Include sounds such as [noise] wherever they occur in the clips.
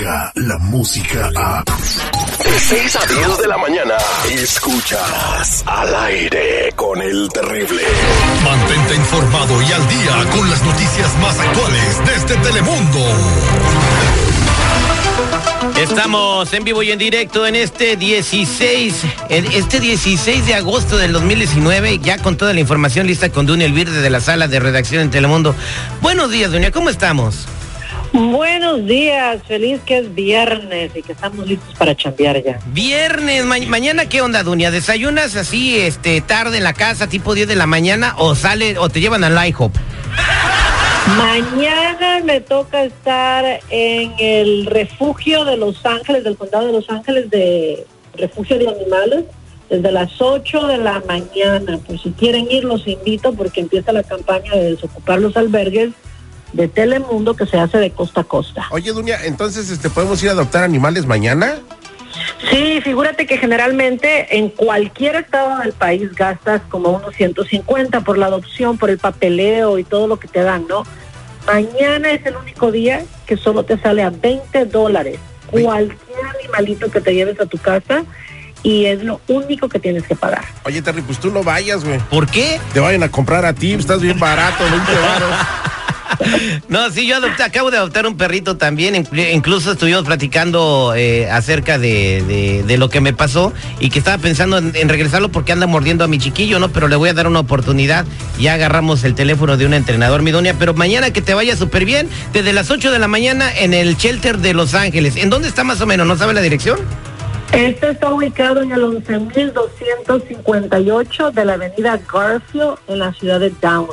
la música a... De 6 a 10 de la mañana, escuchas al aire con el terrible. Mantente informado y al día con las noticias más actuales desde Telemundo. Estamos en vivo y en directo en este 16, en este 16 de agosto del 2019, ya con toda la información lista con Dunia Elvir de la sala de redacción en Telemundo. Buenos días, Dunia, ¿cómo estamos? Buenos días, feliz que es viernes y que estamos listos para chambear ya. Viernes, ma- mañana qué onda, Dunia? ¿Desayunas así este tarde en la casa, tipo 10 de la mañana o sale o te llevan al IHOP? Mañana me toca estar en el refugio de Los Ángeles, del condado de Los Ángeles, de refugio de animales, desde las 8 de la mañana. Por si quieren ir, los invito porque empieza la campaña de desocupar los albergues de Telemundo que se hace de costa a costa. Oye, Dunia, entonces este podemos ir a adoptar animales mañana? Sí, figúrate que generalmente en cualquier estado del país gastas como unos 150 por la adopción, por el papeleo y todo lo que te dan, ¿no? Mañana es el único día que solo te sale a 20 dólares Oye. cualquier animalito que te lleves a tu casa y es lo único que tienes que pagar. Oye, Terry, pues tú no vayas, güey. ¿Por qué? Te vayan a comprar a ti, estás bien barato, 20 varos. [laughs] [laughs] No, sí, yo acabo de adoptar un perrito también, inclu- incluso estuvimos platicando eh, acerca de, lo que me pasó y que estaba pensando en, regresarlo porque anda mordiendo a mi chiquillo, ¿no? Pero le voy a dar una oportunidad. Ya agarramos el teléfono de un entrenador, mi doña, pero mañana que te vaya súper bien, desde las 8 de la mañana en el shelter de Los Ángeles. ¿En dónde está más o menos? ¿No sabe la dirección? Este está ubicado en el 11.258 de la avenida Garfield en la ciudad de Down.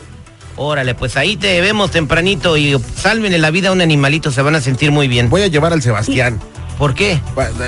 Órale, pues ahí te vemos tempranito y sálvenle la vida a un animalito, se van a sentir muy bien. Voy a llevar al Sebastián. ¿Por qué?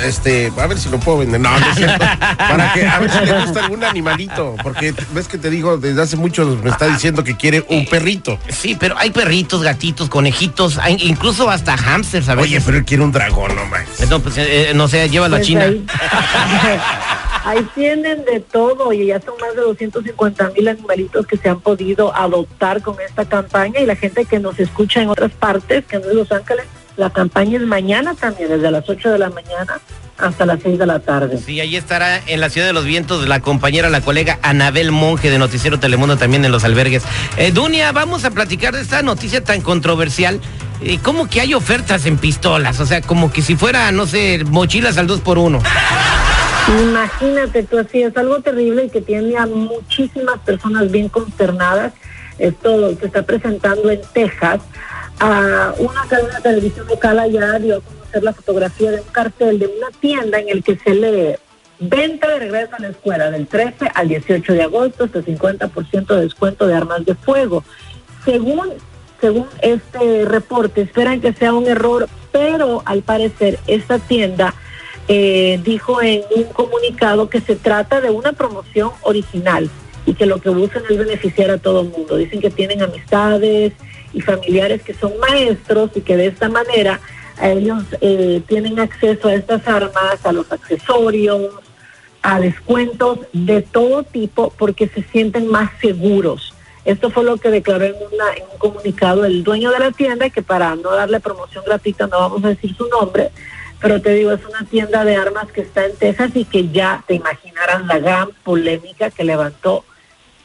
Este, a ver si lo puedo vender. No, no es cierto. [laughs] Para que, a ver si le gusta algún animalito. Porque ves que te digo, desde hace mucho me está diciendo que quiere un perrito. Sí, pero hay perritos, gatitos, conejitos, hay incluso hasta hamsters, a veces. Oye, pero él quiere un dragón, no manches. No, pues, eh, eh, no sé, llévalo a Pues China. [laughs] Ahí, tienen de todo y ya son más de 250 mil animalitos que se han podido adoptar con esta campaña y la gente que nos escucha en otras partes, que no es Los Ángeles, la campaña es mañana también, desde las 8 de la mañana hasta las 6 de la tarde. Sí, ahí estará en la Ciudad de los Vientos la compañera, la colega Anabel Monge de Noticiero Telemundo también en los albergues. Eh, Dunia, vamos a platicar de esta noticia tan controversial. Eh, ¿Cómo que hay ofertas en pistolas? O sea, como que si fuera, no sé, mochilas al 2 por 1 [laughs] Imagínate tú así, es algo terrible y que tiene a muchísimas personas bien consternadas. Esto se está presentando en Texas. A una cadena de televisión local allá dio a conocer la fotografía de un cartel de una tienda en el que se lee venta de regreso a la escuela del 13 al 18 de agosto, hasta 50% de descuento de armas de fuego. Según, según este reporte, esperan que sea un error, pero al parecer esta tienda eh, dijo en un comunicado que se trata de una promoción original y que lo que buscan es beneficiar a todo el mundo. Dicen que tienen amistades y familiares que son maestros y que de esta manera ellos eh, tienen acceso a estas armas, a los accesorios, a descuentos de todo tipo porque se sienten más seguros. Esto fue lo que declaró en, una, en un comunicado el dueño de la tienda, que para no darle promoción gratuita no vamos a decir su nombre, pero te digo, es una tienda de armas que está en Texas y que ya te imaginarán la gran polémica que levantó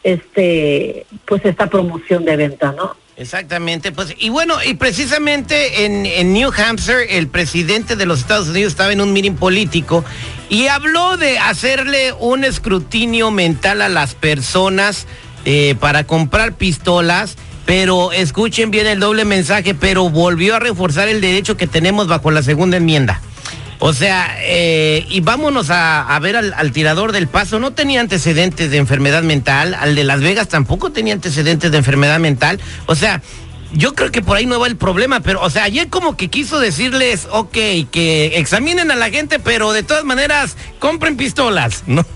este pues esta promoción de venta, ¿no? Exactamente, pues, y bueno, y precisamente en, en New Hampshire el presidente de los Estados Unidos estaba en un meeting político y habló de hacerle un escrutinio mental a las personas eh, para comprar pistolas, pero escuchen bien el doble mensaje, pero volvió a reforzar el derecho que tenemos bajo la segunda enmienda. O sea, eh, y vámonos a, ver al, al tirador del paso. No tenía antecedentes de enfermedad mental. Al de Las Vegas tampoco tenía antecedentes de enfermedad mental. O sea, yo creo que por ahí no va el problema. Pero, o sea, ayer como que quiso decirles, ok, que examinen a la gente, pero de todas maneras, compren pistolas, ¿no?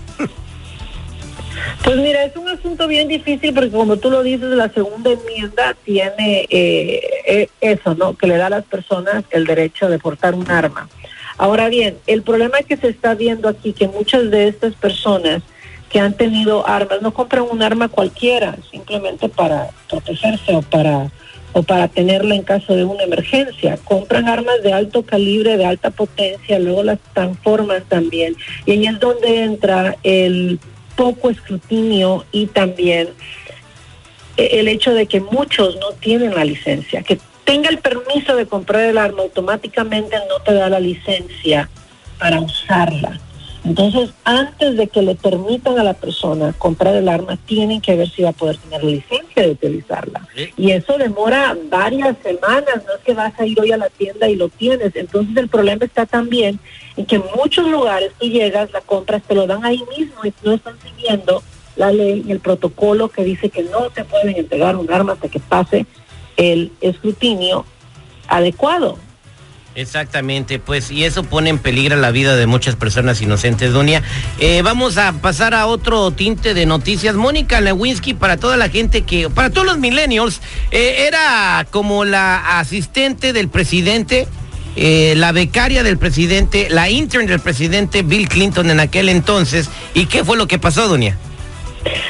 Pues mira, es un asunto bien difícil porque como tú lo dices, la segunda enmienda tiene eh, eh, eso, ¿no? Que le da a las personas el derecho de portar un arma. Ahora bien, el problema que se está viendo aquí, que muchas de estas personas que han tenido armas no compran un arma cualquiera, simplemente para protegerse o para o para tenerla en caso de una emergencia. Compran armas de alto calibre, de alta potencia, luego las transforman también. Y ahí es donde entra el poco escrutinio y también el hecho de que muchos no tienen la licencia, que tenga el permiso de comprar el arma automáticamente no te da la licencia para usarla. Entonces, antes de que le permitan a la persona comprar el arma, tienen que ver si va a poder tener la licencia de utilizarla. Y eso demora varias semanas, no es que vas a ir hoy a la tienda y lo tienes. Entonces, el problema está también en que en muchos lugares tú llegas, la compras, te lo dan ahí mismo y no están siguiendo la ley y el protocolo que dice que no te pueden entregar un arma hasta que pase el escrutinio adecuado. Exactamente, pues, y eso pone en peligro la vida de muchas personas inocentes, Dunia. Eh, vamos a pasar a otro tinte de noticias. Mónica Lewinsky, para toda la gente que, para todos los millennials, eh, era como la asistente del presidente, eh, la becaria del presidente, la intern del presidente Bill Clinton en aquel entonces. ¿Y qué fue lo que pasó, Dunia?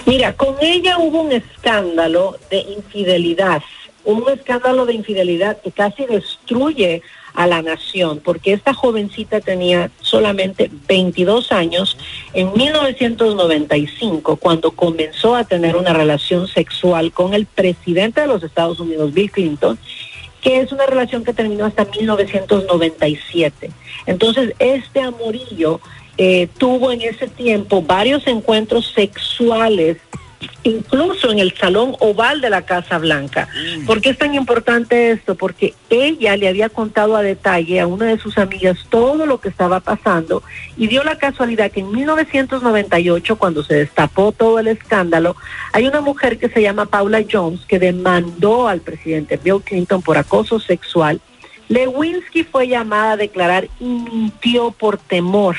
Mira, con ella hubo un escándalo de infidelidad, un escándalo de infidelidad que casi destruye a la nación, porque esta jovencita tenía solamente 22 años en 1995, cuando comenzó a tener una relación sexual con el presidente de los Estados Unidos, Bill Clinton, que es una relación que terminó hasta 1997. Entonces, este amorillo eh, tuvo en ese tiempo varios encuentros sexuales incluso en el salón oval de la Casa Blanca. ¿Por qué es tan importante esto? Porque ella le había contado a detalle a una de sus amigas todo lo que estaba pasando y dio la casualidad que en 1998, cuando se destapó todo el escándalo, hay una mujer que se llama Paula Jones que demandó al presidente Bill Clinton por acoso sexual. Lewinsky fue llamada a declarar y mintió por temor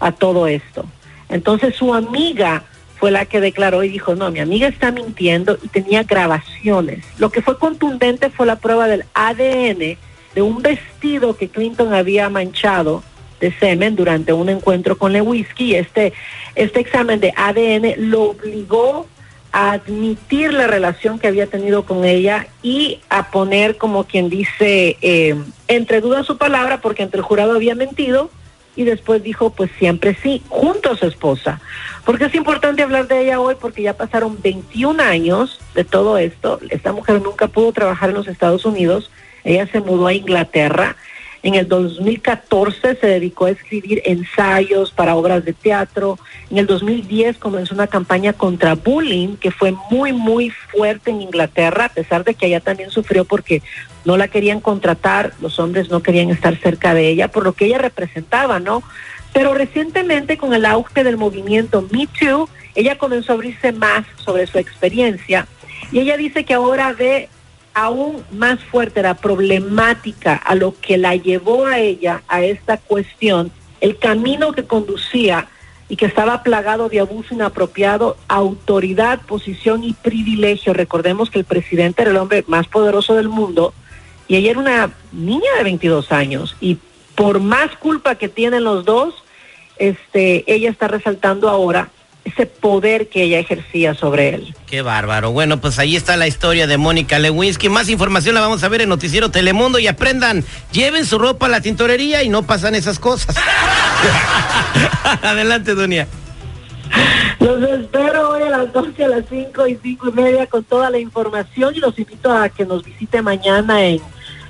a todo esto. Entonces su amiga fue la que declaró y dijo, no, mi amiga está mintiendo y tenía grabaciones. Lo que fue contundente fue la prueba del ADN de un vestido que Clinton había manchado de semen durante un encuentro con Lewinsky. Este, este examen de ADN lo obligó a admitir la relación que había tenido con ella y a poner, como quien dice, eh, entre dudas su palabra, porque entre el jurado había mentido y después dijo pues siempre sí, junto a su esposa. Porque es importante hablar de ella hoy porque ya pasaron 21 años de todo esto. Esta mujer nunca pudo trabajar en los Estados Unidos, ella se mudó a Inglaterra en el 2014 se dedicó a escribir ensayos para obras de teatro. En el 2010 comenzó una campaña contra bullying que fue muy, muy fuerte en Inglaterra, a pesar de que ella también sufrió porque no la querían contratar, los hombres no querían estar cerca de ella, por lo que ella representaba, ¿no? Pero recientemente con el auge del movimiento Me Too, ella comenzó a abrirse más sobre su experiencia y ella dice que ahora ve aún más fuerte la problemática a lo que la llevó a ella a esta cuestión, el camino que conducía y que estaba plagado de abuso inapropiado, autoridad, posición y privilegio. Recordemos que el presidente era el hombre más poderoso del mundo y ella era una niña de 22 años y por más culpa que tienen los dos, este, ella está resaltando ahora ese poder que ella ejercía sobre él. Qué bárbaro. Bueno, pues ahí está la historia de Mónica Lewinsky. Más información la vamos a ver en Noticiero Telemundo y aprendan, lleven su ropa a la tintorería y no pasan esas cosas. [laughs] Adelante, Dunia. Los espero hoy a las 12, a las 5 y 5 y media con toda la información y los invito a que nos visite mañana en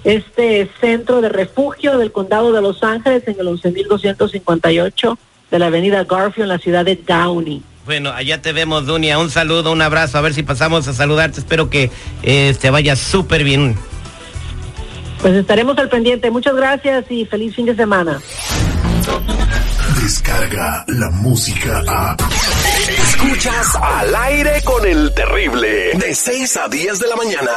este centro de refugio del condado de Los Ángeles en el 11.258 de la avenida Garfield en la ciudad de Downey. Bueno, allá te vemos, Dunia. Un saludo, un abrazo. A ver si pasamos a saludarte. Espero que eh, te vaya súper bien. Pues estaremos al pendiente. Muchas gracias y feliz fin de semana. Descarga la música a. Escuchas al aire con el terrible. De 6 a 10 de la mañana.